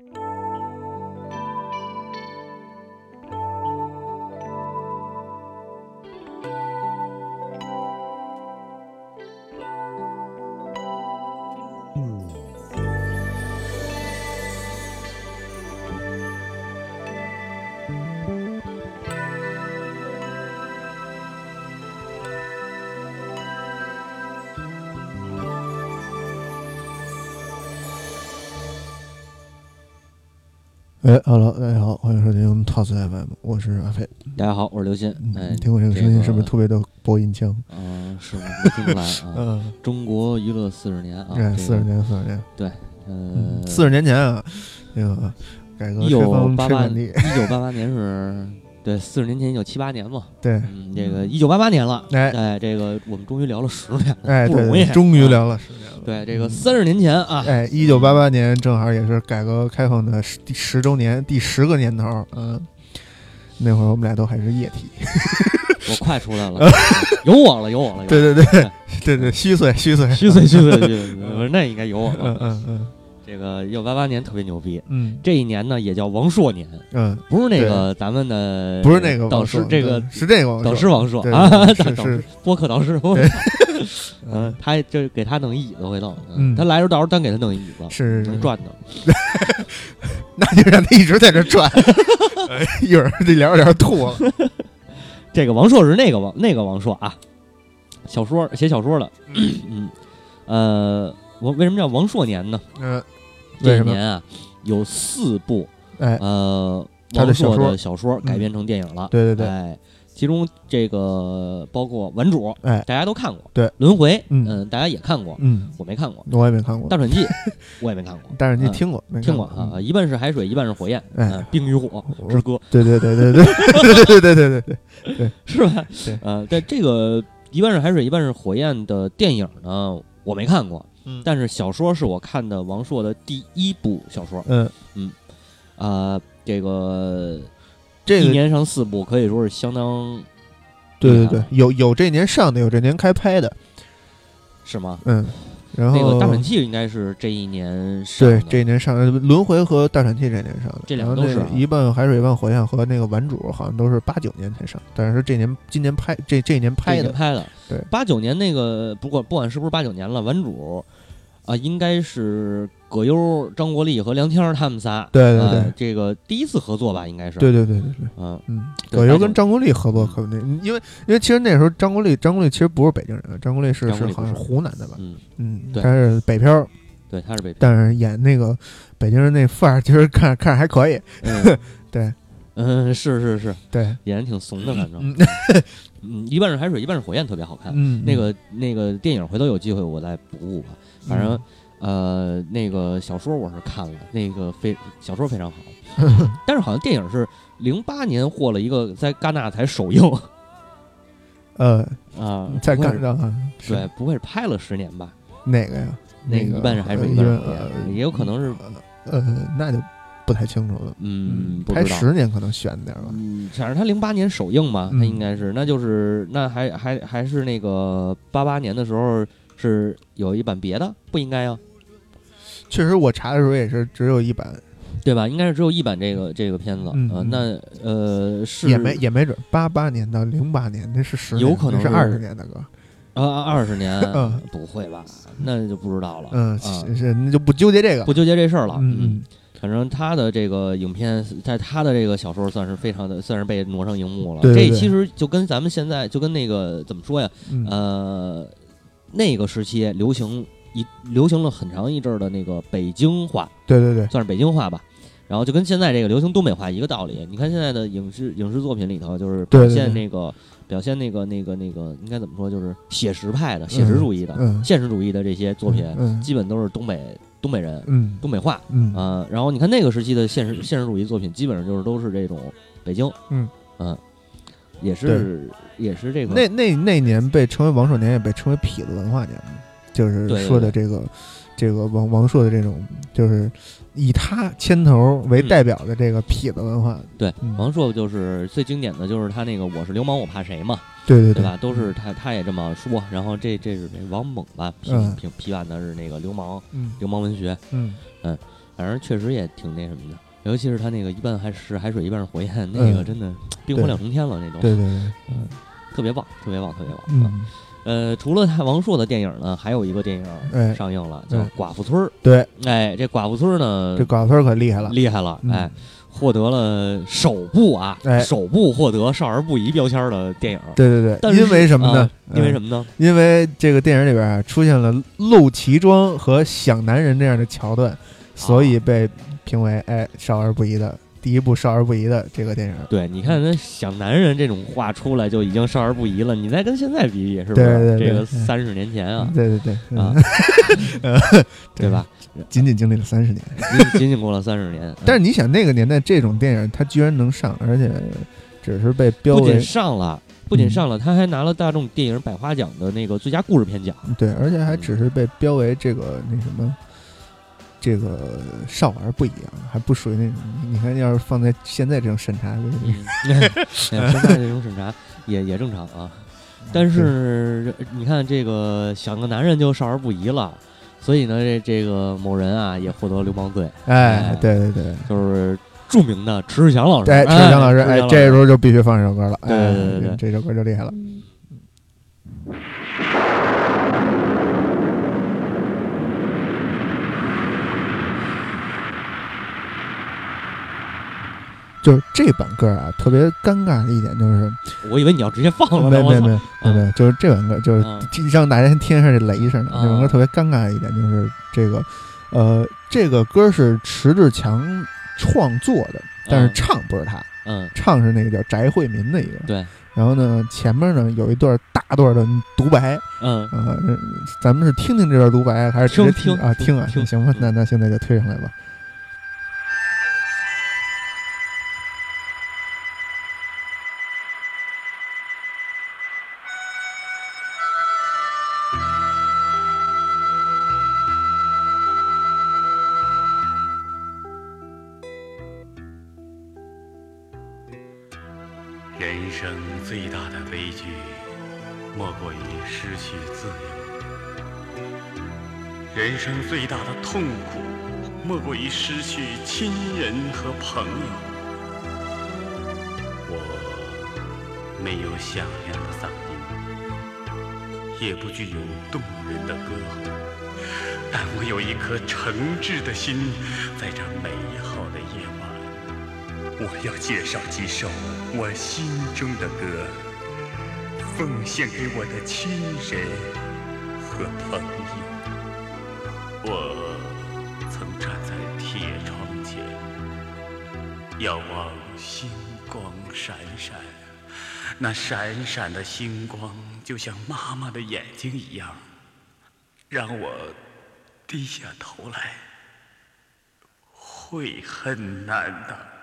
you 哎，Hello，大家好，欢迎收听 Toss FM，我是阿飞。大家好，我是刘鑫。哎嗯，听我这个声音是不是特别的播音腔？嗯，是吗？没听出来啊。嗯，中国娱乐四十年啊，哎，四十年，四十年，对，呃，四十年前啊，那个改革一九开放八八，一九八八年是，对，四十年前一九七八年嘛，对，嗯，这个一九八八年了，哎哎，这个我们终于聊了十年了，哎，对不容易，终于聊了十年了。对，这个三十年前啊，哎，一九八八年正好也是改革开放的十第十周年，第十个年头。嗯，那会儿我们俩都还是液体。我 快出来了，有我了，有我了，有对对对对对，虚岁虚岁虚岁 虚岁虚岁，那应该有我嗯了。嗯嗯这个一九八八年特别牛逼，嗯。这一年呢也叫王朔年，嗯，不是那个咱们的，不是那个导师这个是这个王导师王朔。啊，导师是。播客导师，嗯，他就给他弄一椅子回头，嗯他来时候到时候单给他弄一椅子，是能转的。那就让他一直在这转，哎一会儿这聊着聊着吐了。这个王朔是那个王那个王朔啊，小说写小说的，嗯，呃，我为什么叫王朔年呢？嗯，这年啊有四部哎，呃王朔的小说改编成电影了，对对对，哎，其中这个包括《顽主》，哎，大家都看过，对，《轮回》，嗯。嗯，大家也看过，嗯，我没看过，我也没看过《大，喘气》我也没看过，但是你嗯听过没？听过过啊，？一半是海水，一半是火焰，哎。嗯冰与火之歌，对对对对对。对对对对对对，是吧？对。呃，在这个一半是海水，一半是火焰的电影呢，我没看过，嗯。但是小说是我看的王朔的第一部小说，嗯。嗯，啊，这个这个一年上四部，可以说是相当对对对有有这年上的，有这年开拍的，是吗？嗯，然后那个大喘气应该是这一年上，对这一年上的，轮回和大喘气这年上的，这两个都是啊。一半海水一半火焰和那个顽主好像都是八九年才上，但是这年今年拍这这一年拍的，拍的，对。八九年那个不管不管是不是八九年了，顽主啊，应该是葛优、张国立和梁天儿他们仨，对对对呃这个第一次合作吧，应该是，对对对对对。嗯，嗯，葛优跟张国立合作可那，因为因为其实那时候张国立张国立其实不是北京人，张国立是是好像是湖南的吧？嗯，嗯，对他是北漂，对，他是北漂，但是演那个北京人那范儿，其实看看着还可以。嗯 对，嗯，是是是，对，演的挺怂的，反正，嗯嗯，一半是海水，一半是火焰，特别好看。嗯，那个那个电影回头有机会我再补补吧，反正。呃，那个小说我是看了，那个非小说非常好，但是好像电影是零八年获了一个在戛纳才首映呃，啊，在不会是干着啊，是对，不会是拍了十年吧？哪个呀？那个一半是海水，呃一半是火焰，呃也有可能是，呃，那就不太清楚了。嗯，不拍知道。十年可能悬点吧。嗯，反正他零八年首映嘛，嗯他应该是，那就是那还还还是那个八八年的时候是有一版别的，不应该啊，确实，我查的时候也是只有一版，对吧？应该是只有一版这个这个片子，呃，嗯嗯那呃是也没也没准。八八年到零八年，那是十年，有可能是二十年的歌。啊二十年 嗯，不会吧？那就不知道了，嗯，是，那就不纠结这个不。纠结这事儿了，嗯嗯，反正他的这个影片，在他的这个小说算是非常的，算是被挪上荧幕了。对对对这其实就跟咱们现在就跟那个怎么说呀？嗯呃，那个时期流行一流行了很长一阵儿的那个北京话，对对对，算是北京话吧。然后就跟现在这个流行东北话一个道理。你看现在的影视影视作品里头，就是表现那个表现那个那个那个应该怎么说，就是写实派的、写实主义的、嗯，现实主义的这些作品，嗯基本都是东北东北人、嗯。东北话。嗯。啊、然后你看那个时期的现实现实主义作品，基本上就是都是这种北京，嗯。嗯，也是也是这个那那那年被称为王守年，也被称为痞子文化年嘛，就是说的这个这个王王朔的这种，就是以他牵头为代表的这个痞子文化。对嗯王朔就是最经典的就是他那个我是流氓我怕谁嘛，对对对吧？都是他他也这么说。然后这这是这王猛吧批嗯批批判的是那个流氓嗯流氓文学，嗯反正确实也挺那什么的。尤其是他那个一半还是海水，一半是火焰，那个真的冰火两重天了那种。对对对，嗯，特别棒，特别棒，特别棒。嗯，呃，除了王朔的电影呢，还有一个电影上映了，叫《寡妇村》。对，哎，这寡妇村呢，这寡妇村可厉害了，厉害了，哎。获得了首部啊，首部获得少儿不宜标签的电影。对对对，因为什么呢？因为什么呢？因为这个电影里边出现了露脐装和想男人这样的桥段，所以被评为哎少儿不宜的。第一部少儿不宜的这个电影，对，你看那想男人这种话出来就已经少儿不宜了，你再跟现在比比，是不是？这个三十年前啊，对对对啊，对吧？仅仅经历了三十年，仅仅过了三十年。但是你想，那个年代这种电影它居然能上，而且只是被标不仅上了，不仅上了，他还拿了大众电影百花奖的那个最佳故事片奖。对，而且还只是被标为这个那什么。这个少儿不一样，还不属于那种。你看，要是放在现在这种审查，现在这种审查也也正常啊。但是你看，这个想个男人就少儿不宜了，所以呢，这这个某人啊也获得流氓罪。哎，对对对，就是著名的迟志强老师。哎，迟志强老师，哎，这时候就必须放这首歌了。对对对，这首歌就厉害了。就是这版歌啊，特别尴尬的一点就是，我以为你要直接放了，没没没没没，就是这版歌就是让大家听一下这雷声。这首歌特别尴尬的一点就是这个，呃，这个歌是迟志强创作的，但是唱不是他，嗯，唱是那个叫翟惠民的一个，对。然后呢，前面呢有一段大段的独白，嗯，呃，咱们是听听这段独白，还是直接听啊？听啊，行吧，那那现在就推上来吧。人生最大的痛苦，莫过于失去亲人和朋友。我没有响亮的嗓音，也不具有动人的歌，但我有一颗诚挚的心。在这美好的夜晚，我要介绍几首我心中的歌，奉献给我的亲人和朋友。仰望星光闪闪，那闪闪的星光就像妈妈的眼睛一样，让我低下头来，会很难的。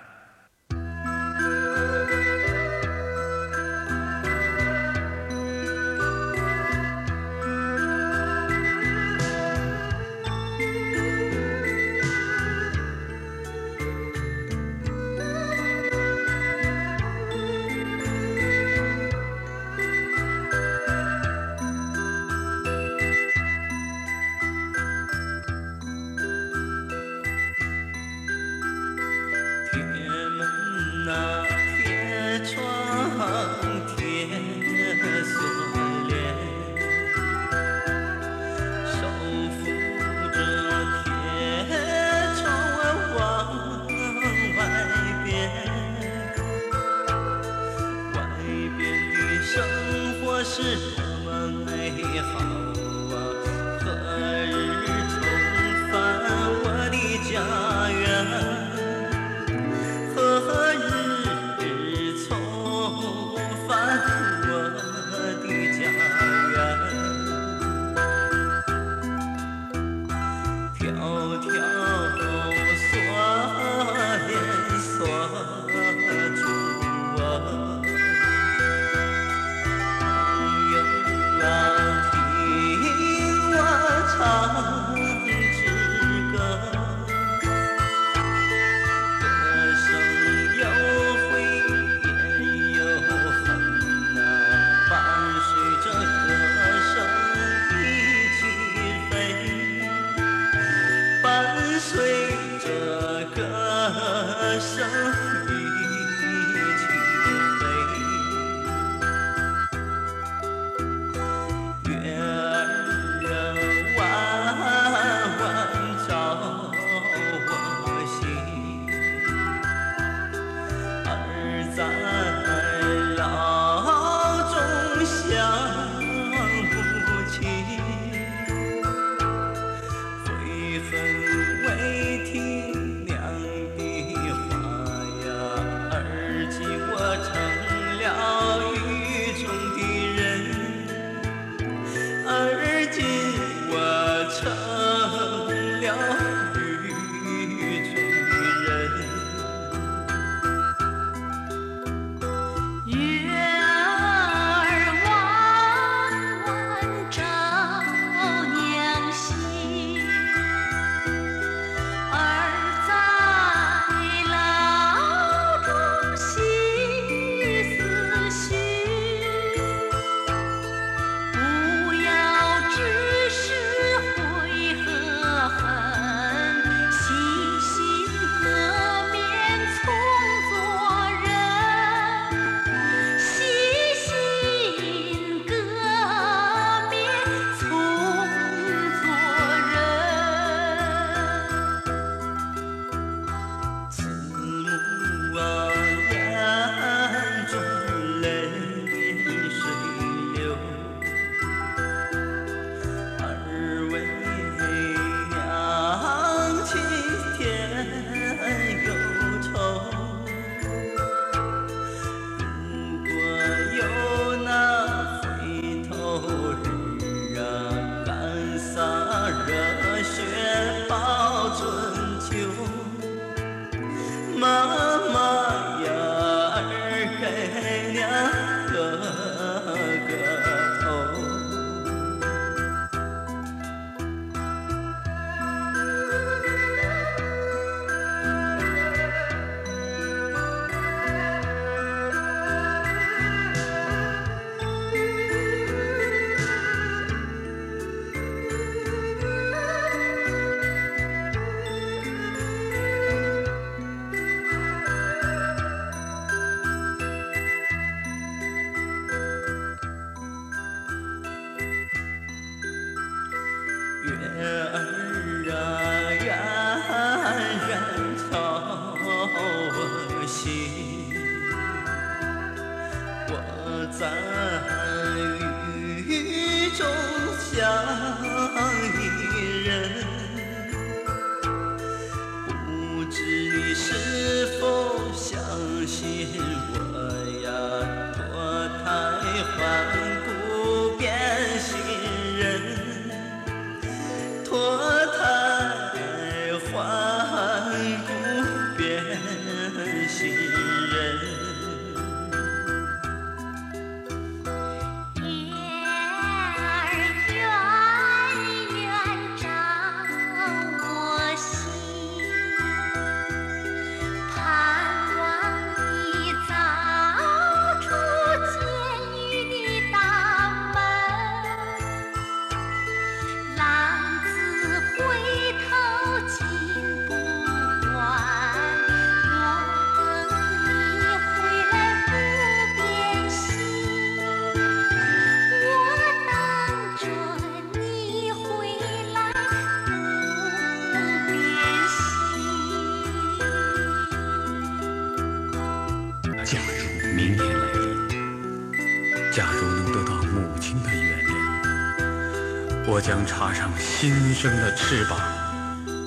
插上新生的翅膀，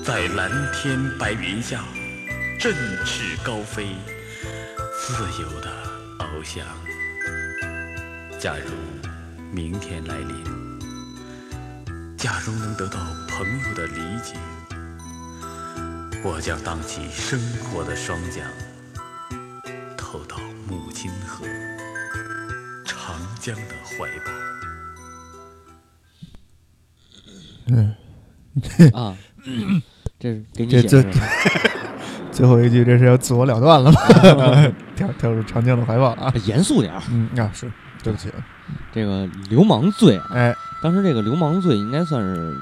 在蓝天白云下振翅高飞，自由的翱翔。假如明天来临，假如能得到朋友的理解，我将荡起生活的双桨。投到母亲河长江的怀抱。啊，这是给你这这解释的。最后一句这是要自我了断了吗？跳跳入长江的怀抱啊！严肃点儿，嗯啊，是对不起，这个流氓罪啊，哎，当时这个流氓罪应该算是，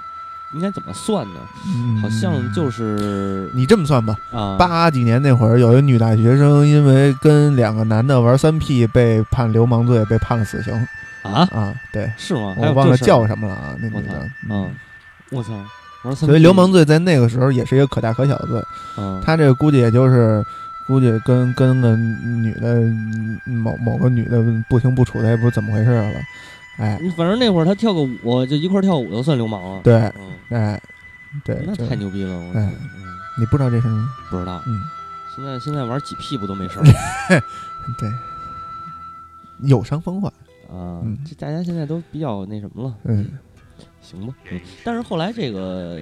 应该怎么算呢？嗯好像就是你这么算吧，啊，八几年那会儿，有一女大学生因为跟两个男的玩三 P 被判流氓罪，被判了死刑啊，啊。对，是吗？我忘了叫什么了啊，那女的。，嗯，我操，所以流氓罪在那个时候也是一个可大可小的罪，嗯，他这个估计也就是。估计跟跟个女的某某个女的不清不楚的，也不知怎么回事了，哎，反正那会儿他跳个舞，就一块儿跳舞都算流氓了。对，嗯，哎，对，那太牛逼了，我操哎嗯，你不知道这事吗？不知道。嗯，现在现在玩几 P 不都没事儿 对，有伤风化，啊嗯？这大家现在都比较那什么了，嗯，行吧。嗯，但是后来这个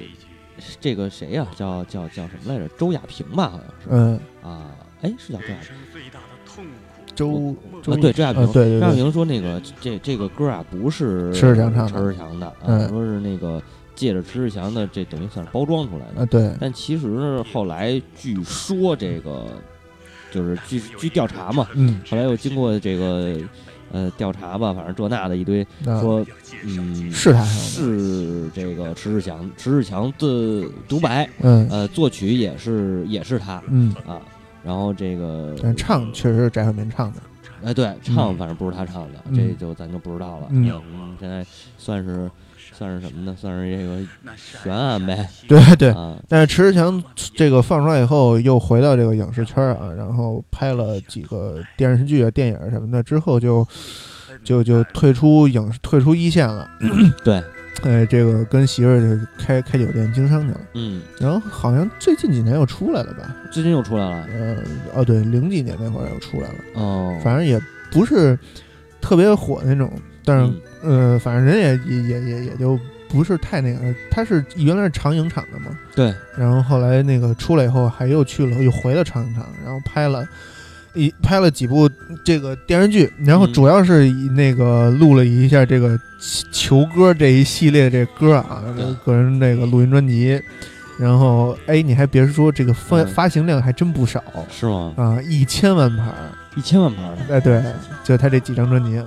这个谁呀、叫叫叫什么来着？周亚平吧，好像是嗯，啊。哎，是叫周亚萍。最大的痛苦，周周啊，对，周亚平，啊对对对周亚平说那个这这个歌啊，不是迟志强唱的迟志强的啊，嗯说是那个借着迟志强的，这等于算是包装出来的。啊，对，但其实后来据说这个就是据据调查嘛，嗯，后来又经过这个呃调查吧，反正这那的一堆说，嗯，是他，是这个迟志强，迟志强的独白，嗯。呃，作曲也是也是他嗯，啊。然后这个，但唱确实是翟小民唱的，哎，对，唱反正不是他唱的，嗯。这就咱就不知道了。嗯。嗯，现在算是算是什么呢？算是这个悬案呗。对对。啊，但是迟志强这个放出来以后，又回到这个影视圈啊，然后拍了几个电视剧啊、电影什么的，之后就就就退出影视退出一线了。对，哎，这个跟媳妇儿就开开酒店经商去了，嗯，然后好像最近几年又出来了吧？最近又出来了。呃，哦对，零几年那会儿又出来了，哦，反正也不是特别火那种，但是、嗯。呃，反正人也也也也也就不是太那个，他是原来是长影厂的嘛，对，然后后来那个出来以后，还又去了，又回了长影厂，然后拍了一拍了几部这个电视剧，然后嗯。主要是以那个录了一下这个球歌这一系列这歌啊，个人那个录音专辑，然后哎，你还别说，这个发嗯。发行量还真不少是吗？啊，一千万盘儿，一千万盘儿哎，对，就他这几张专辑，啊，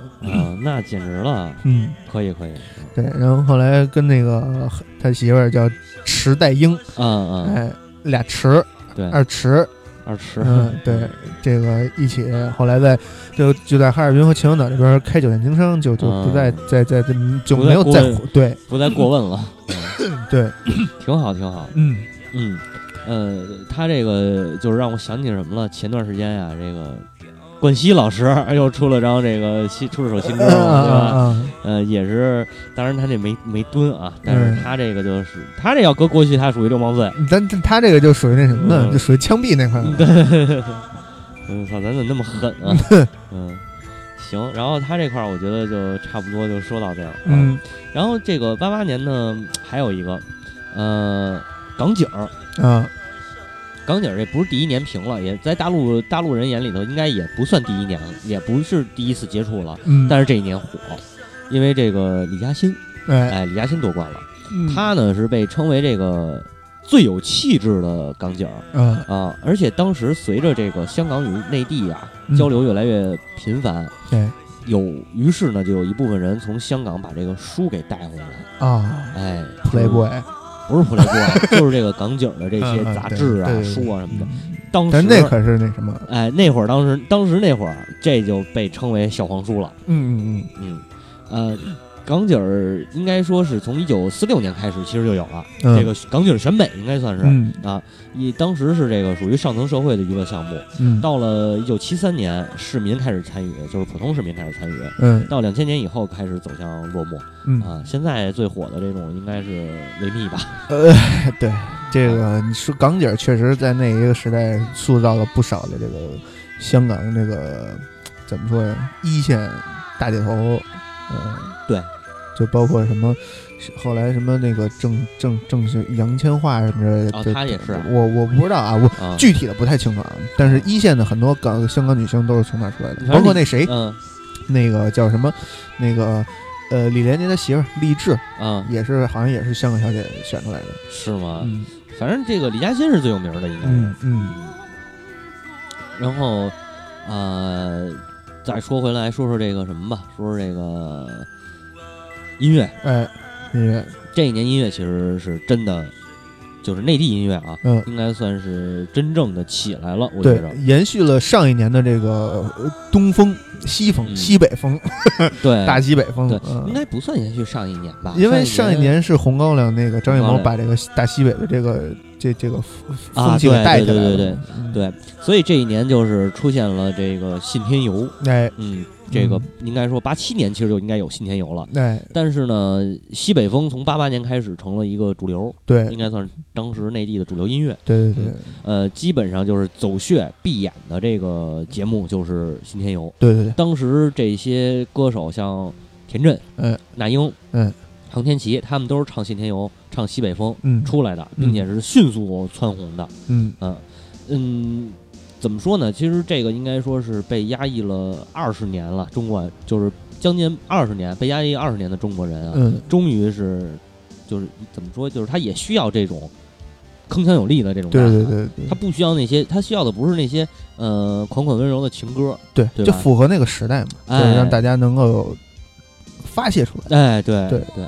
那简直了，嗯。可以可以，对，然后后来跟那个他媳妇儿叫池代英，嗯嗯，哎，俩池，对，二池，二池，嗯，对，这个一起，后来在就就在哈尔滨和秦皇岛这边开酒店经商，就就不再嗯再再再就没有再对。不再过问了，嗯。对，挺好挺好，嗯。嗯，呃，他这个就是让我想起什么了？前段时间呀，这个冠希老师又出了张这个新出了首新歌对吧？啊呃，也是，当然他这没没蹲啊，但是嗯他这个就是他这要搁过去，他属于流氓罪。但但他这个就属于那什么呢？嗯就属于枪毙那块 对，嗯，操，咱怎么那么狠啊？嗯，行，然后他这块儿我觉得就差不多就说到这儿。啊嗯然后这个八八年呢，还有一个，呃，港警儿，啊港景儿这不是第一年评了，也在大陆大陆人眼里头应该也不算第一年了，也不是第一次接触了，嗯，但是这一年火，因为这个李嘉欣，哎，哎，李嘉欣夺冠了，嗯他呢是被称为这个最有气质的港景儿啊啊，而且当时随着这个香港与内地啊嗯交流越来越频繁，对。有于是呢就有一部分人从香港把这个书给带回来，啊哎，Playboy 不是 Playboy，就是这个港景的这些杂志啊、书啊什么的。嗯当时但那可是那什么，哎，那会儿当时当时那会儿，这就被称为小黄书了。嗯嗯嗯嗯，呃，港姐儿应该说是从一九四六年开始，其实就有了。嗯，这个港姐儿选美应该算是、嗯啊，一当时是这个属于上层社会的娱乐项目。嗯到了一九七三年，市民开始参与，就是普通市民开始参与。嗯到两千年以后开始走向落寞嗯啊！现在最火的这种应该是维密吧？呃，对这个你说港姐儿确实在那一个时代塑造了不少的这个香港这个怎么说呀，一线大姐头，嗯、对，就包括什么。后来什么那个郑郑郑是杨千嬅什么之类的，哦对她也是啊我我不知道啊，我啊，具体的不太清楚啊。但是一线的很多港香港女星都是从那儿出来的，包括那谁，嗯那个叫什么，那个呃李连杰的媳妇儿励志，嗯，也是好像也是香港小姐选出来的。是吗？嗯反正这个李嘉欣是最有名的，应该是。嗯嗯然后，呃，再说回来，说说这个什么吧，说说这个音乐。哎，音乐，这一年音乐其实是真的，就是内地音乐啊，嗯，应该算是真正的起来了。我觉对着，，延续了上一年的这个呃东风、西风、嗯西北风、对，大西北风，对，嗯应该不算延续上一年吧？因为上一年是红高粱那个张艺谋把这个大西北的这个这这个风气带起来了，对对对嗯，对，所以这一年就是出现了这个信天游，哎嗯，这个嗯应该说八七年其实就应该有信天游了。哎，但是呢，西北风从八八年开始成了一个主流，对应该算是当时内地的主流音乐。对对对呃，基本上就是走穴闭眼的这个节目就是《信天游》。对对对，当时这些歌手像田震、嗯那英、嗯杭天琪，他们都是唱《信天游》、唱西北风嗯出来的，并且是迅速蹿红的。嗯嗯，怎么说呢？其实这个应该说是被压抑了二十年了，中国就是将近二十年被压抑二十年的中国人啊，嗯终于是就是怎么说，就是他也需要这种铿锵有力的这种对对对对他不需要那些，他需要的不是那些呃款款温柔的情歌，对就符合那个时代嘛，就是哎让大家能够发泄出来。哎，对对对，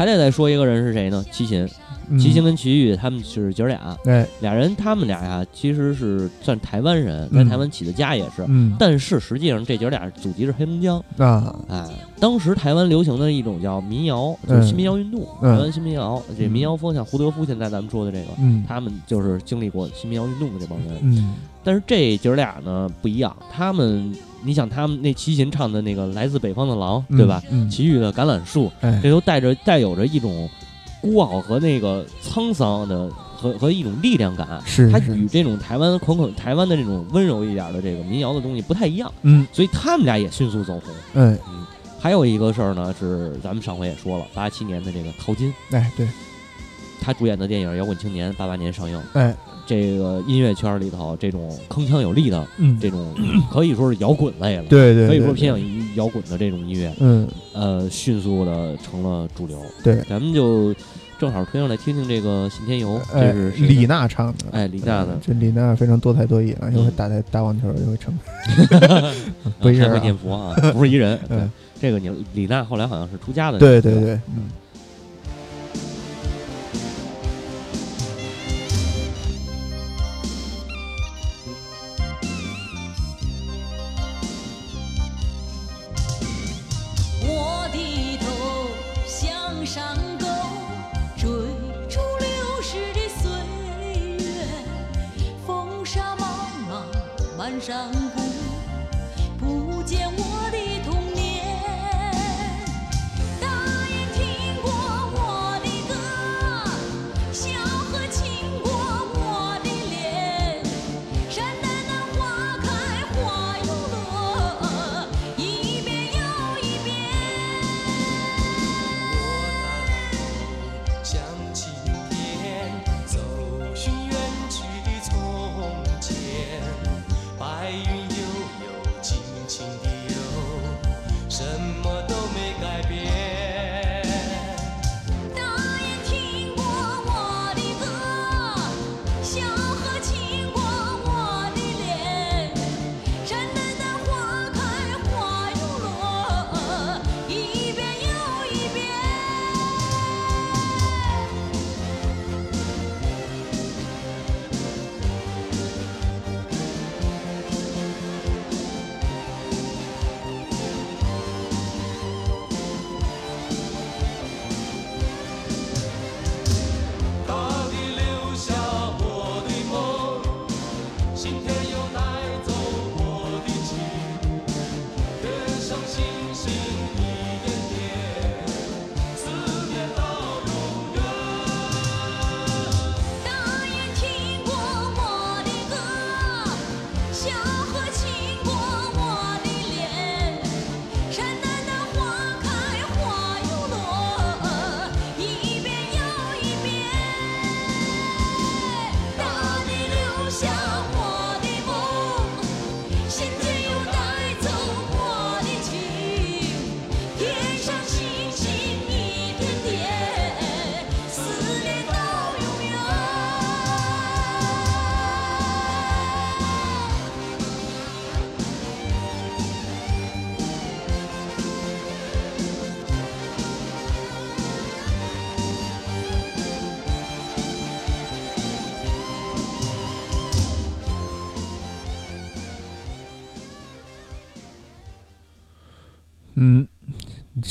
还得再说一个人是谁呢？齐秦，嗯。齐秦跟齐豫他们是姐儿俩，哎。俩人他们俩呀其实是算台湾人，在嗯台湾起的家也是，嗯。但是实际上这姐儿俩祖籍是黑龙江，啊。哎，当时台湾流行的一种叫民谣，就是新民谣运动，嗯台湾新民谣，这民谣风像胡德夫现在咱们说的这个，嗯。他们就是经历过新民谣运动的这帮人。嗯。但是这姐儿俩呢不一样，他们，你想他们那齐秦唱的那个《来自北方的狼》，对吧？嗯，齐豫的《橄榄树》，哎这都带着带有着一种孤傲和那个沧桑的和和一种力量感。它是它与这种台湾款款台湾的这种温柔一点的这个民谣的东西不太一样，嗯所以他们俩也迅速走红。哎还有一个事儿呢，是咱们上回也说了，八七年的这个淘金，哎，对，他主演的电影《摇滚青年》八八年上映。哎，这个音乐圈里头，这种铿锵有力的嗯，这种，可以说是摇滚类了，对对，可以说偏向于摇滚的这种音乐，嗯，呃，迅速的成了主流。对，咱们就正好推上来听听这个《信天游》，哎这是李娜唱的，哎李娜的。这李娜非常多才多艺啊，又会嗯打台打网球，又会唱，不一人啊。还会念佛啊，不是一人。对嗯，这个你李娜后来好像是出家的，对对对，嗯。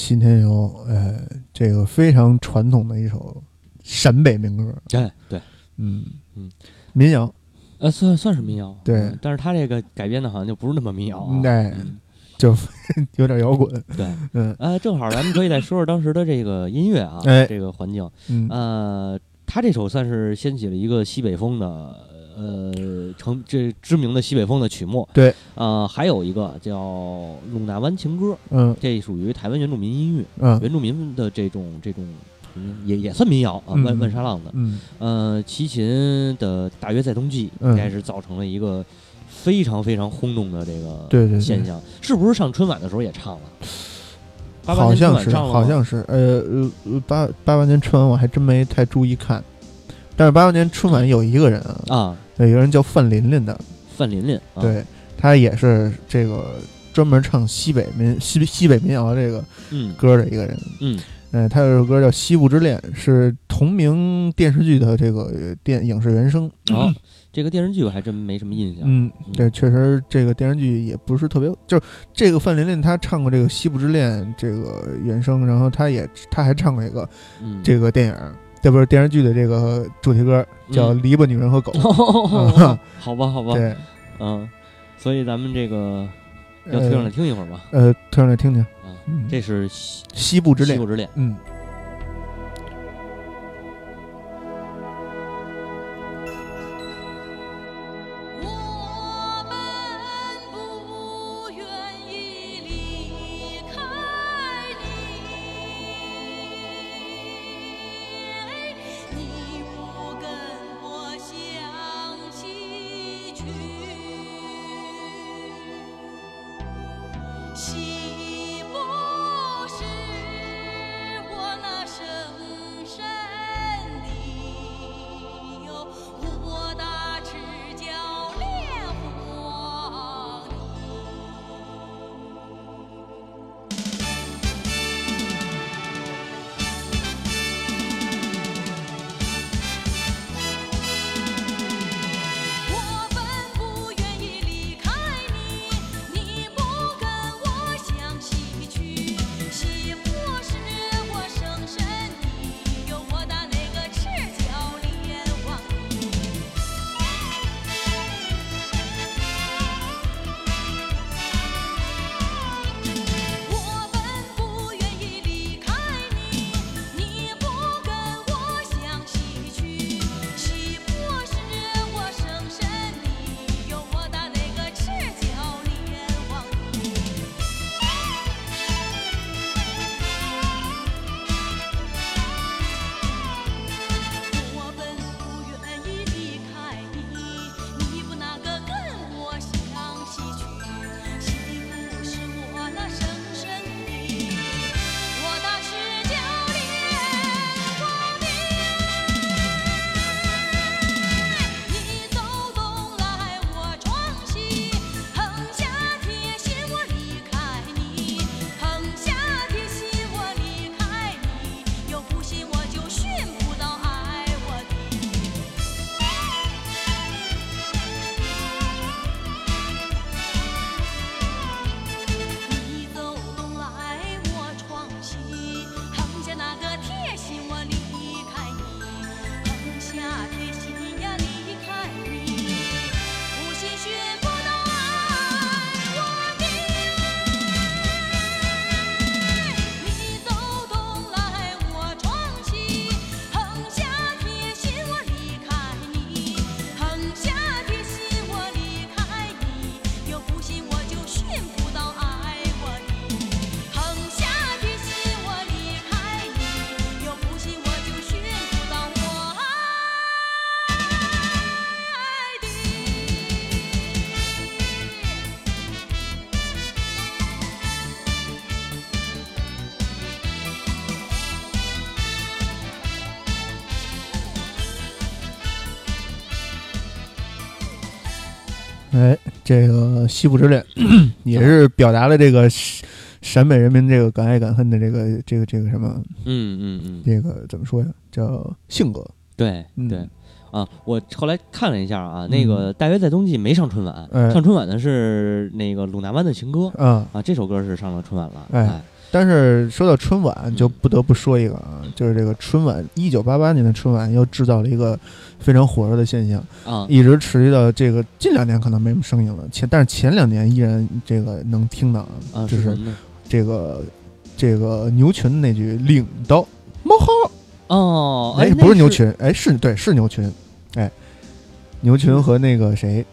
信天游，呃，这个非常传统的一首陕北民歌，哎对，嗯。嗯，民谣，呃，算算是民谣，对。嗯但是他这个改编的好像就不是那么民谣啊。哎嗯。就 有点摇滚，对，嗯。呃，正好咱们可以再说说当时的这个音乐啊，哎。这个环境。嗯。呃，他这首算是掀起了一个西北风的，呃，成这知名的西北风的曲目。对，呃，还有一个叫《鲁纳湾情歌》，嗯。这属于台湾原住民音乐，嗯。原住民的这种这种。嗯也也算民谣啊，嗯。万万沙浪的，嗯。呃，齐秦的《大约在冬季》嗯。应该是造成了一个非常非常轰动的这个对对对。现象，是不是上春晚的时候也唱了？88好像是，好像是，呃呃呃，八八八年春晚我还真没太注意看，但是八八年春晚有一个人啊，啊，有一个人叫范琳琳的，范琳琳，啊、，对他也是这个专门唱西北民西西北民谣这个嗯。歌的一个人，嗯。呃，他有首歌叫《西部之恋》，是同名电视剧的这个呃电影视原声。哦、这个电视剧我还真没什么印象。嗯，对，确实这个电视剧也不是特别，就是这个范琳琳她唱过这个《西部之恋》这个原声，然后她也她还唱过一个嗯，这个电影，这不是电视剧的这个主题歌叫《嗯篱笆女人和狗》。好吧，好吧，对，嗯，所以咱们这个要呃推上来听一会儿吧。呃，推上来听听，啊，嗯这是西西部之恋西部。之恋。嗯。这个《西部之恋》也是表达了这个陕陕北人民这个敢爱敢恨的这个这个这个什么嗯嗯嗯，这个怎么说呀？叫性格。对嗯对。啊，我后来看了一下啊，那个《大约在冬季》没上春晚，哎上春晚的是那个鲁南湾的情歌啊，啊，这首歌是上了春晚了。哎哎，但是说到春晚，嗯。就不得不说一个啊，就是这个春晚，一九八八年的春晚又制造了一个非常火热的现象，啊，一直持续到这个近两年可能没什么声音了，前但是前两年依然这个能听到啊就是？这个这个牛群那句领导冒号，哦，哎，那不是牛群，哎，是对是牛群，哎，牛群和那个谁，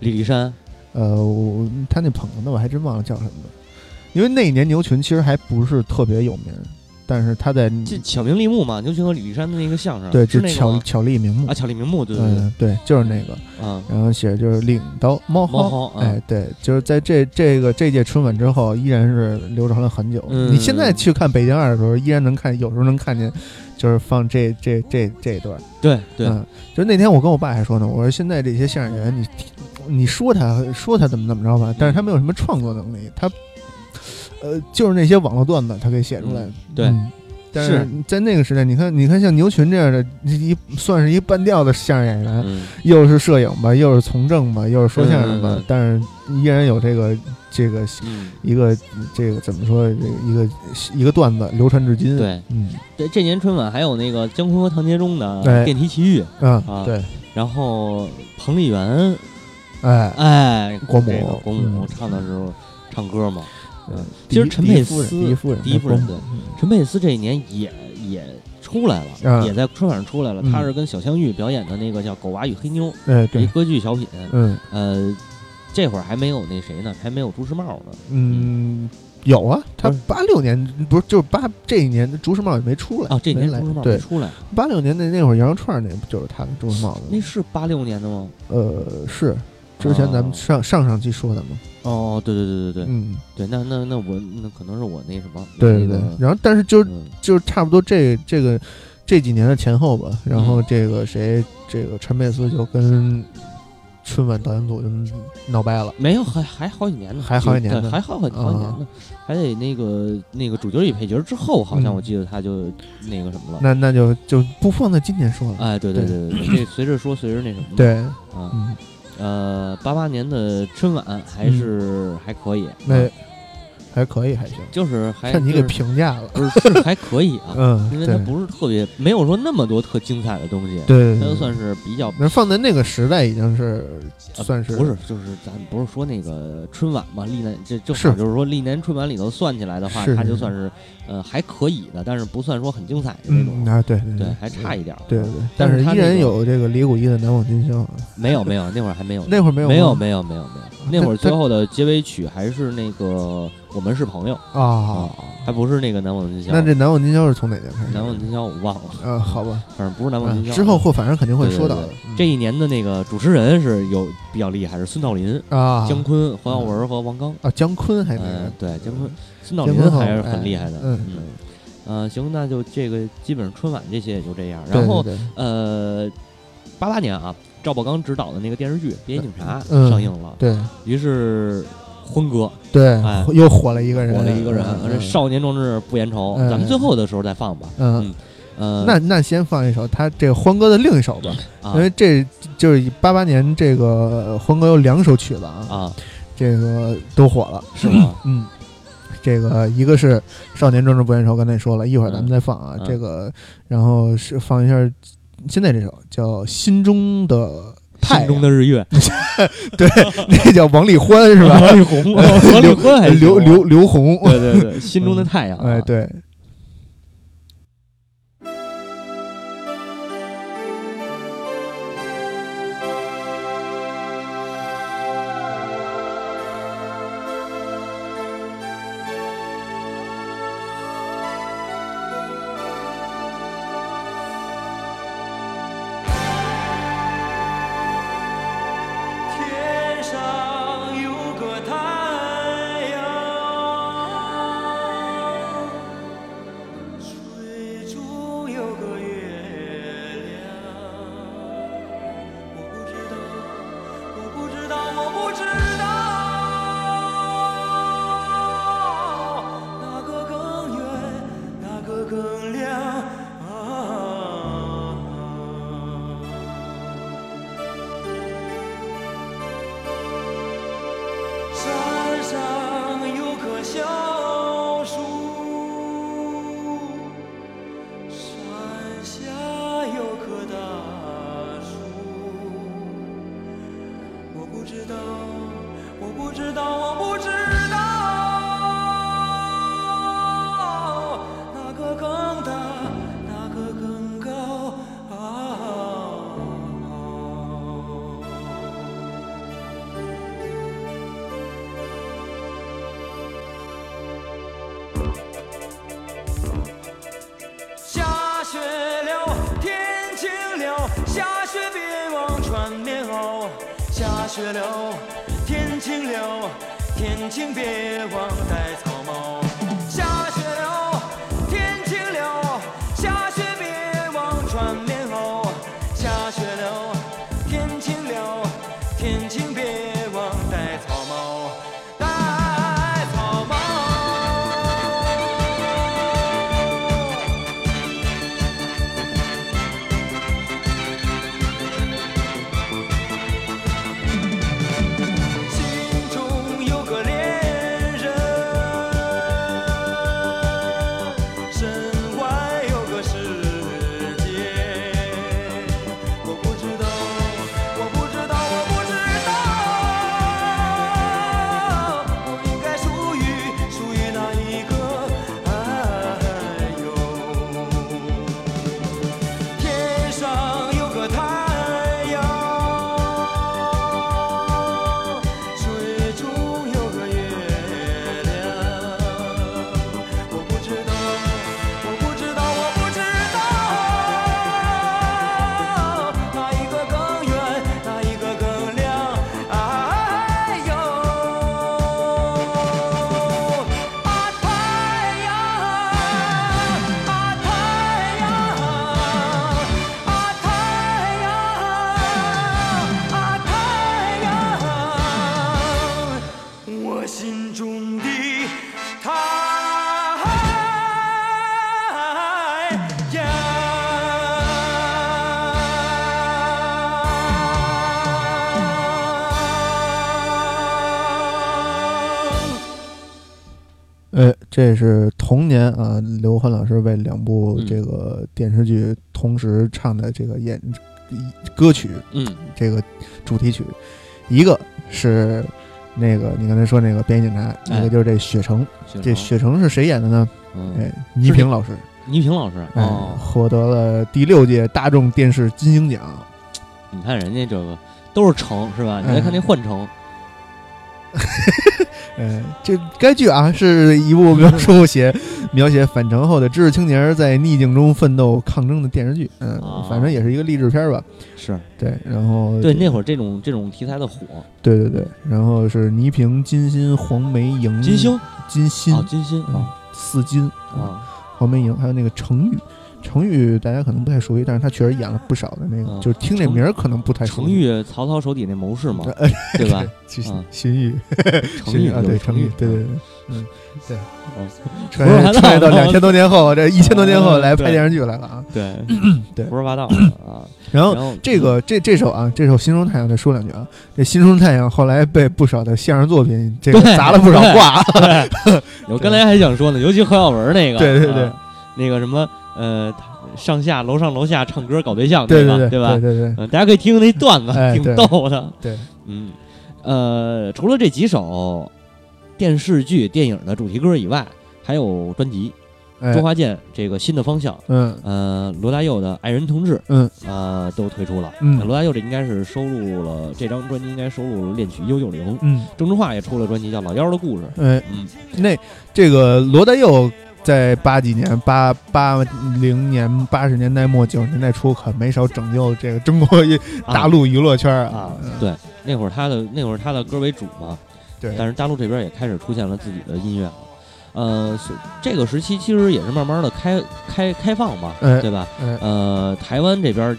李立山。呃，我他那捧哏的我还真忘了叫什么了，因为那一年牛群其实还不是特别有名，但是他在这巧名立木嘛，牛群和李玉山的那个相声，对，就巧巧立名目。啊，，巧立名目，对对对，嗯，对，就是那个，啊，然后写着就是领导猫猫号，号啊。哎，对，就是在这这个这届春晚之后，依然是流传了很久。嗯。你现在去看北京二的时候，依然能看，有时候能看见，就是放这这这这一段。对对，嗯，就那天我跟我爸还说呢，我说现在这些相声演员，你你说他说他怎么怎么着吧，但是他没有什么创作能力，他呃就是那些网络段子他给写出来的。对嗯但是在那个时代，你看，你看像牛群这样的一算是一半吊的相声演员，嗯，又是摄影吧，又是从政吧，又是说相声吧，但是依然有这个这个嗯，一个这个怎么说，这个一个一个段子流传至今。对嗯对，这年春晚还有那个姜昆和唐杰忠的哎《电梯奇遇》，啊啊对，然后彭丽媛，哎，哎，国母这个国母嗯唱的时候唱歌嘛，嗯其实陈佩斯第一夫人，第一夫人，对陈佩斯这一年也也出来了，啊也在春晚上出来了。嗯他是跟小香玉表演的那个叫《狗娃与黑妞》，哎，一对，歌剧小品。嗯呃，这会儿还没有那谁呢，还没有朱时茂呢。嗯，有啊，他八六年不是就是八这一年朱时茂也没出来啊，这年朱时茂没出来，八六年那那会儿羊肉串那不就是他的朱时茂的？那是八六年的吗？呃，是之前咱们哦上上上期说的嘛，哦，对对对对对。嗯，对，那那那我那可能是我那什么，对对对，然后但是就嗯。就差不多这这个这几年的前后吧，然后嗯。这个谁，这个陈佩斯就跟春晚导演组就闹掰了。没有，还还好几年呢，还好几年呢还好好好几年呢，还得那个那个主角与配角之后，好像嗯。我记得他就那个什么了。那那就就不放在今年说了。哎，对对对对对对，这 随着说随着那什么，对，啊，嗯，呃，八八年的春晚还是还可以，还可以，还行，就是还看你给评价了。不是是还可以啊，嗯，因为它不是特别没有说那么多特精彩的东西，对，对它就算是比较那放在那个时代已经是呃算是不是，就是咱不是说那个春晚嘛，历年这正是。好就是说历年春晚里头算起来的话，是它就算是呃还可以的，但是不算说很精彩的那种，嗯啊，对对对，还差一点儿。对对对，但但是依然有这个李谷一的难忘今宵啊。没有没有，那会儿还没有，那会儿没有没有没有没有没有，那会儿最后的结尾曲还是那个我们是朋友，啊，还不是那个难忘今宵。那这难忘今宵是从哪年开始？难忘今宵我忘了，嗯，好吧，反正不是难忘今宵。嗯之后会反正肯定会说到的这一年的那个主持人是有比较厉害，是孙道林、啊，姜昆、黄耀文和王刚。啊，姜昆还嗯是，对，姜昆、孙道姜昆好临还是哎很厉害的。嗯嗯，呃，行，那就这个基本上春晚这些也就这样。然后呃，八八年啊，赵宝刚执导的那个电视剧《边境警察》嗯上映了，对于是欢哥。对哎，又火了一个人，火了一个人，嗯。这少年壮志不言愁。嗯。咱们最后的时候再放吧。嗯。嗯，呃，那那先放一首他这个欢哥的另一首吧，啊。因为这就是八八年这个欢哥有两首曲子啊，啊，这个都火了，是吗？嗯，这个一个是《少年壮志不言愁》，刚才也说了一会儿咱们再放啊，嗯。这个然后是放一下现在这首叫《心中的太阳。心中》，的日月，对，那叫王力欢是吧？王力宏，王力欢还是刘刘刘洪，对对对，心中的太阳啊。哎，对，这是同年啊，刘欢老师为两部嗯。这个电视剧同时唱的这个演歌曲，嗯，这个主题曲，一个是那个你刚才说那个便衣警察，哎。一个就是这雪城。这雪城是谁演的呢？嗯，哎，倪萍老师，倪萍老师哎，哦，获得了第六届大众电视金鹰奖。你看人家这个都是城是吧？你再看那幻城，呃，这该剧啊是一部描述写描写返城后的知识青年在逆境中奋斗抗争的电视剧。嗯，哦反正也是一个励志片吧。是对，然后对那会儿这种这种题材的火，对对对，然后是倪萍、金星、黄梅莹、金星金星、啊，金星嗯啊四金啊，黄梅莹，还有那个程昱。程昱大家可能不太熟悉，但是他确实演了不少的那个，嗯。就是听这名儿可能不太熟悉。程昱曹操手底那谋士嘛，呃，对吧？荀彧，程昱荀彧啊，对，有程昱，对对对，嗯，对。嗯，穿胡说八道。穿越到两千多年后，这 一千多年后来拍电视剧来了啊。对。对。胡说八道啊。然后然后这个这这首啊，这首《心中太阳》再说两句啊。这《心中太阳》后来被不少的相声作品这个对砸了不少挂。我刚才还想说呢，尤其何小文那个，对对对。啊那个什么呃，上下楼上楼下唱歌搞对象，对对那个对吧对？对大家可以听听那段子，挺逗的。对，嗯，呃，除了这几首电视剧、电影的主题歌以外，还有专辑哎周华健这个新的方向，嗯呃，罗大佑的《爱人同志》，嗯啊，都推出了。嗯罗大佑这应该是收录了这张专辑，应该收录了《恋曲一九零》。嗯郑智化也出了专辑叫《老幺的故事》。哎，嗯，那这个罗大佑在八几年、八八零年、八十年代末、九十年代初，可没少拯救这个中国一大陆娱乐圈啊，对，那会儿他的那会儿他的歌为主嘛，对，但是大陆这边也开始出现了自己的音乐了。呃，是这个时期其实也是慢慢的开开开放嘛，哎对吧？哎呃，台湾这边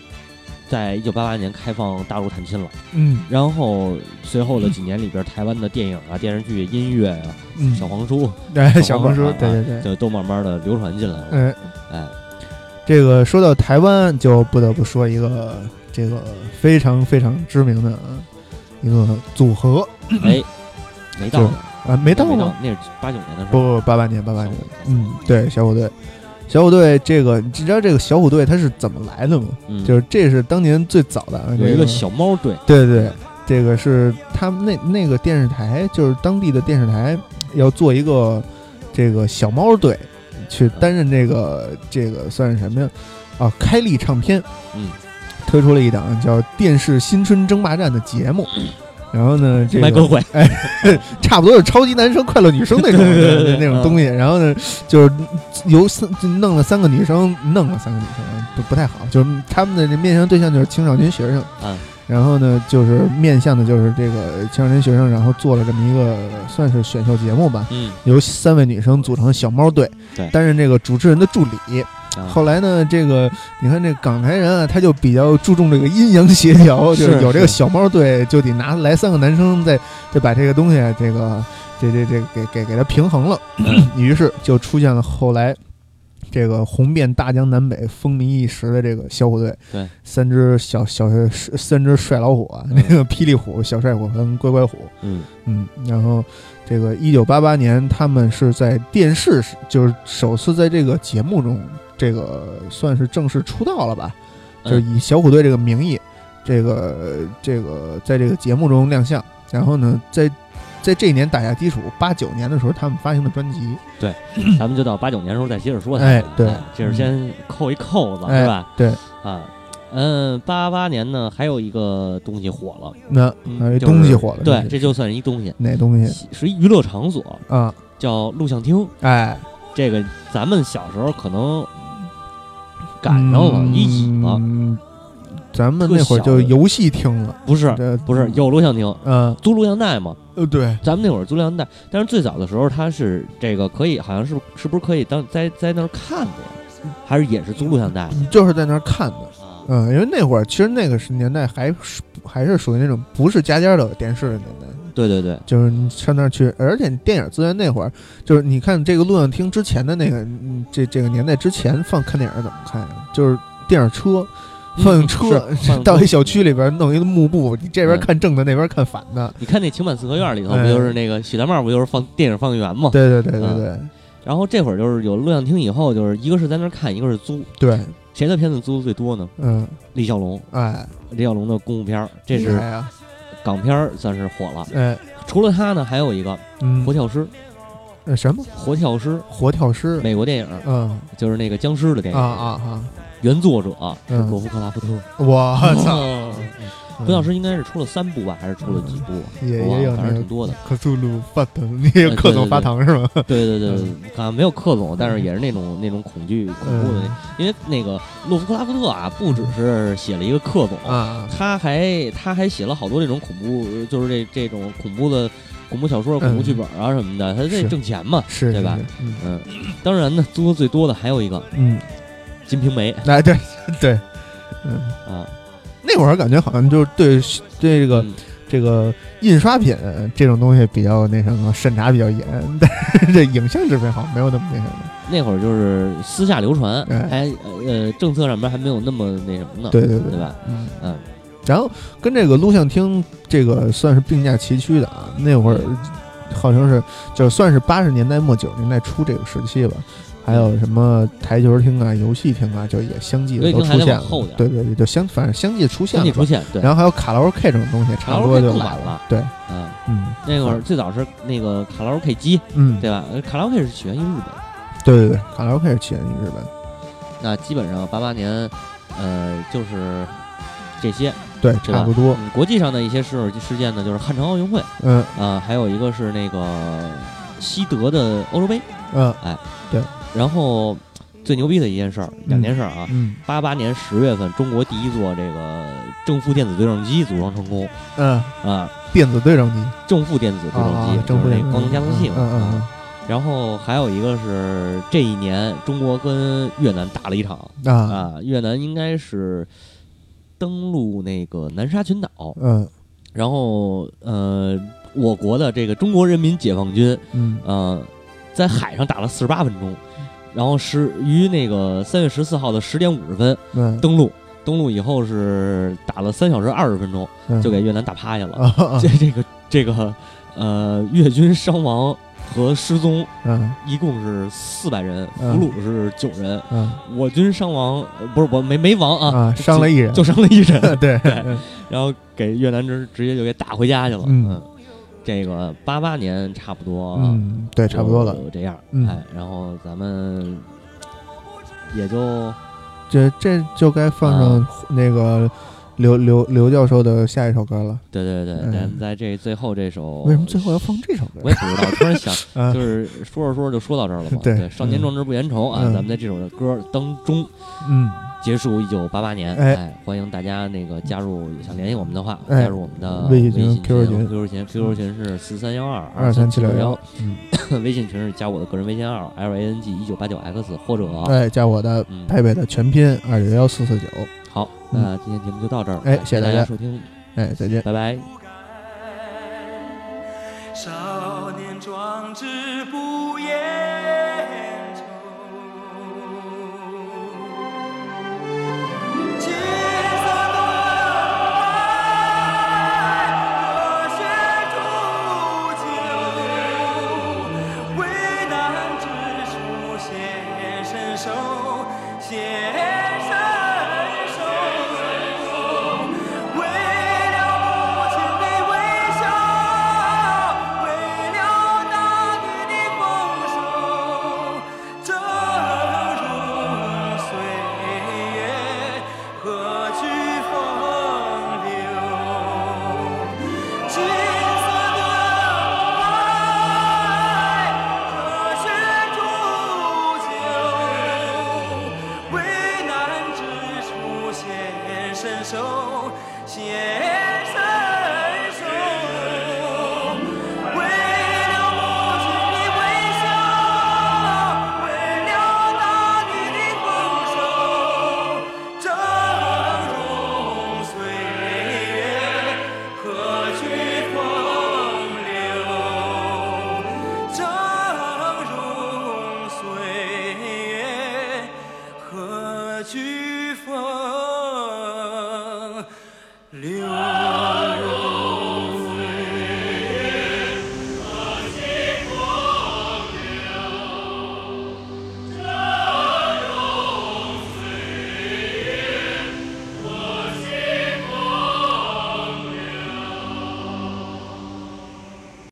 在一九八八年开放大陆探亲了，嗯。然后随后的几年里边，台湾的电影啊、电视剧、音乐啊、嗯，小黄书，对，小黄书对对对，就都慢慢的流传进来了。哎，哎，这个说到台湾，就不得不说一个这个非常非常知名的啊一个组合。哎，没到啊，没到没吗？那是八九年的时候。不不，八八年，八八年，嗯，对，小虎队，小虎队这个，你知道这个小虎队它是怎么来的吗？嗯，就是这是当年最早的有一个小猫队，对对，这个是他们那那个电视台就是当地的电视台要做一个这个小猫队，去担任这个这个算是什么呀？啊，开立唱片，嗯，推出了一档叫《电视新春争霸战》的节目。然后呢，这个麦歌会，差不多是超级男生、快乐女生那种那种东西。然后呢，就是由三弄了三个女生，弄了三个女生不不太好，就是他们的这面向对象就是青少年学生。嗯。然后呢，就是面向的就是这个青少年学生，然后做了这么一个算是选秀节目吧，嗯，由三位女生组成小猫队，对。担任这个主持人的助理。啊。后来呢，这个你看这港台人啊，他就比较注重这个阴阳协调，就是有这个小猫队，就得拿来三个男生再再把这个东西啊这个这这这给给给它平衡了，于是就出现了后来这个红遍大江南北、风靡一时的这个小虎队，对，三只小小三只帅老虎啊，嗯。那个霹雳虎、小帅虎跟乖乖虎，嗯。嗯，然后这个一九八八年，他们是在电视是就是首次在这个节目中，这个算是正式出道了吧，嗯。就是以小虎队这个名义，这个这个在这个节目中亮相。然后呢，在在这一年打下基础，八九年的时候他们发行的专辑，对 咱们就到八九年的时候再接着说它。哎对。啊这是先扣一扣子哎是吧？对，啊，嗯，八八年呢还有一个东西火了，那嗯还有一就是东西火了，对，是。这就算是一东西，哪东西？是一娱乐场所，啊？叫录像厅。哎，这个咱们小时候可能赶上了，一起了，嗯咱们那会儿就游戏厅了，不是不是有录像厅，嗯。租录像带嘛。呃对，咱们那会儿租录像带，但是最早的时候它是这个可以，好像是是不是可以当在在那儿看的呀？还是也是租录像带就是在那儿看的。啊？嗯，因为那会儿其实那个是年代还是还是属于那种不是家家都有电视的年代，对对对，就是你上那儿去，而且电影资源那会儿，就是你看这个录像厅之前的那个，嗯这这个年代之前放看电影怎么看呀？就是电影车。放映车到一小区里边弄一个幕布，你这边嗯看正的，那边看反的。你看那情满四合院里头，哎不就是那个许大茂不就是放电影放映员吗？对对对对嗯对然后这会儿就是有录像厅以后，就是一个是在那儿看，一个是租。对，谁的片子租的最多呢？嗯，李小龙，哎，李小龙的功夫片儿，这是港片儿，算是火了。哎，除了他呢，还有一个嗯活，跳尸，呃什么活跳尸，活跳尸？美国电影，嗯就是那个僵尸的电影啊影，啊啊！原作者是嗯罗夫克拉夫特。我操，嗯活跳师应该是出了三部吧，还是出了几部反正挺多的。克苏鲁发糖，你也克总发糖是吗？对对对对嗯，好像没有克总，但是也是那种那种恐惧恐怖的那，因为那个洛夫克拉夫特啊，不只是写了一个克总，啊，他还他还写了好多这种恐怖，就是这这种恐怖的恐怖小说、恐怖剧本啊什么的，他这挣钱嘛。是对吧？嗯嗯，当然呢，租的最多的还有一个《嗯，金瓶梅》哎对 对，嗯，啊，那会儿感觉好像就是对对这个嗯。这个印刷品这种东西比较那什么，审查比较严，但是这影像制品好像没有那么那什么。那会儿就是私下流传，哎。还呃政策上面还没有那么那什么呢，对对对对吧？嗯。嗯，然后跟这个录像厅这个算是并驾齐驱的啊。那会儿好像是就算是八十年代末九十年代初这个时期吧，还有什么台球厅啊、游戏厅啊，就也相继的都出现了。对对对，就相反正相继出现了。相继出现，对，然后还有卡拉 OK 这种东西，差不多就来卡拉 OK 更晚了。对，嗯，嗯。那会儿最早是那个卡拉 OK 机，嗯，对吧？呃卡拉 OK 是起源于日本，对对对，卡拉 OK 是起源于日本。那基本上八八年，呃，就是这些，对，差不多。嗯，国际上的一些事事件呢，就是汉城奥运会。嗯。啊、还有一个是那个西德的欧洲杯，嗯然后最牛逼的一件事儿，两件事儿啊。嗯。八八年十月份，中国第一座这个正负电子对撞机组装成功。嗯，啊，电子对撞机，正负电子对撞机，啊正负那光能加速器嘛。然后还有一个是这一年中国跟越南打了一场啊。啊，越南应该是登陆那个南沙群岛，嗯。然后呃，我国的这个中国人民解放军嗯。呃，在海上打了四十八分钟，然后是于那个三月十四号的十点五十分嗯，登陆，登陆以后是打了三小时二十分钟，嗯。就给越南打趴下了。这这个这个呃，越军伤亡和失踪嗯。一共是四百人，俘嗯虏是九人，嗯。我军伤亡呃不是我没没亡啊，啊，伤了一人，就伤了一人，对。对。然后给越南直直接就给打回家去了。嗯这个八八年差不多，嗯，对，差不多了。就这样。嗯哎，然后咱们也就这这就该放啊上那个刘刘刘教授的下一首歌了。对对对，嗯咱在这最后这首为什么最后要放这首歌我？也不知道，突然想，啊就是说着说着就说到这儿了嘛。对少年壮志不言愁啊，嗯咱们在这首歌当中嗯，结束一九八八年。哎。哎，欢迎大家那个加入，想联系我们的话，哎。加入我们的微信信群 QQ 群，QQ 群，QQ 群是四三幺二二三七六幺。微信群是加我的个人微信号 L A N G 一九八九 X 或者哎，加我的嗯。佩佩的全拼二九幺四四九，好，那今天节目就到这儿，哎谢谢大家收听，哎，再见。拜拜。少年壮志不言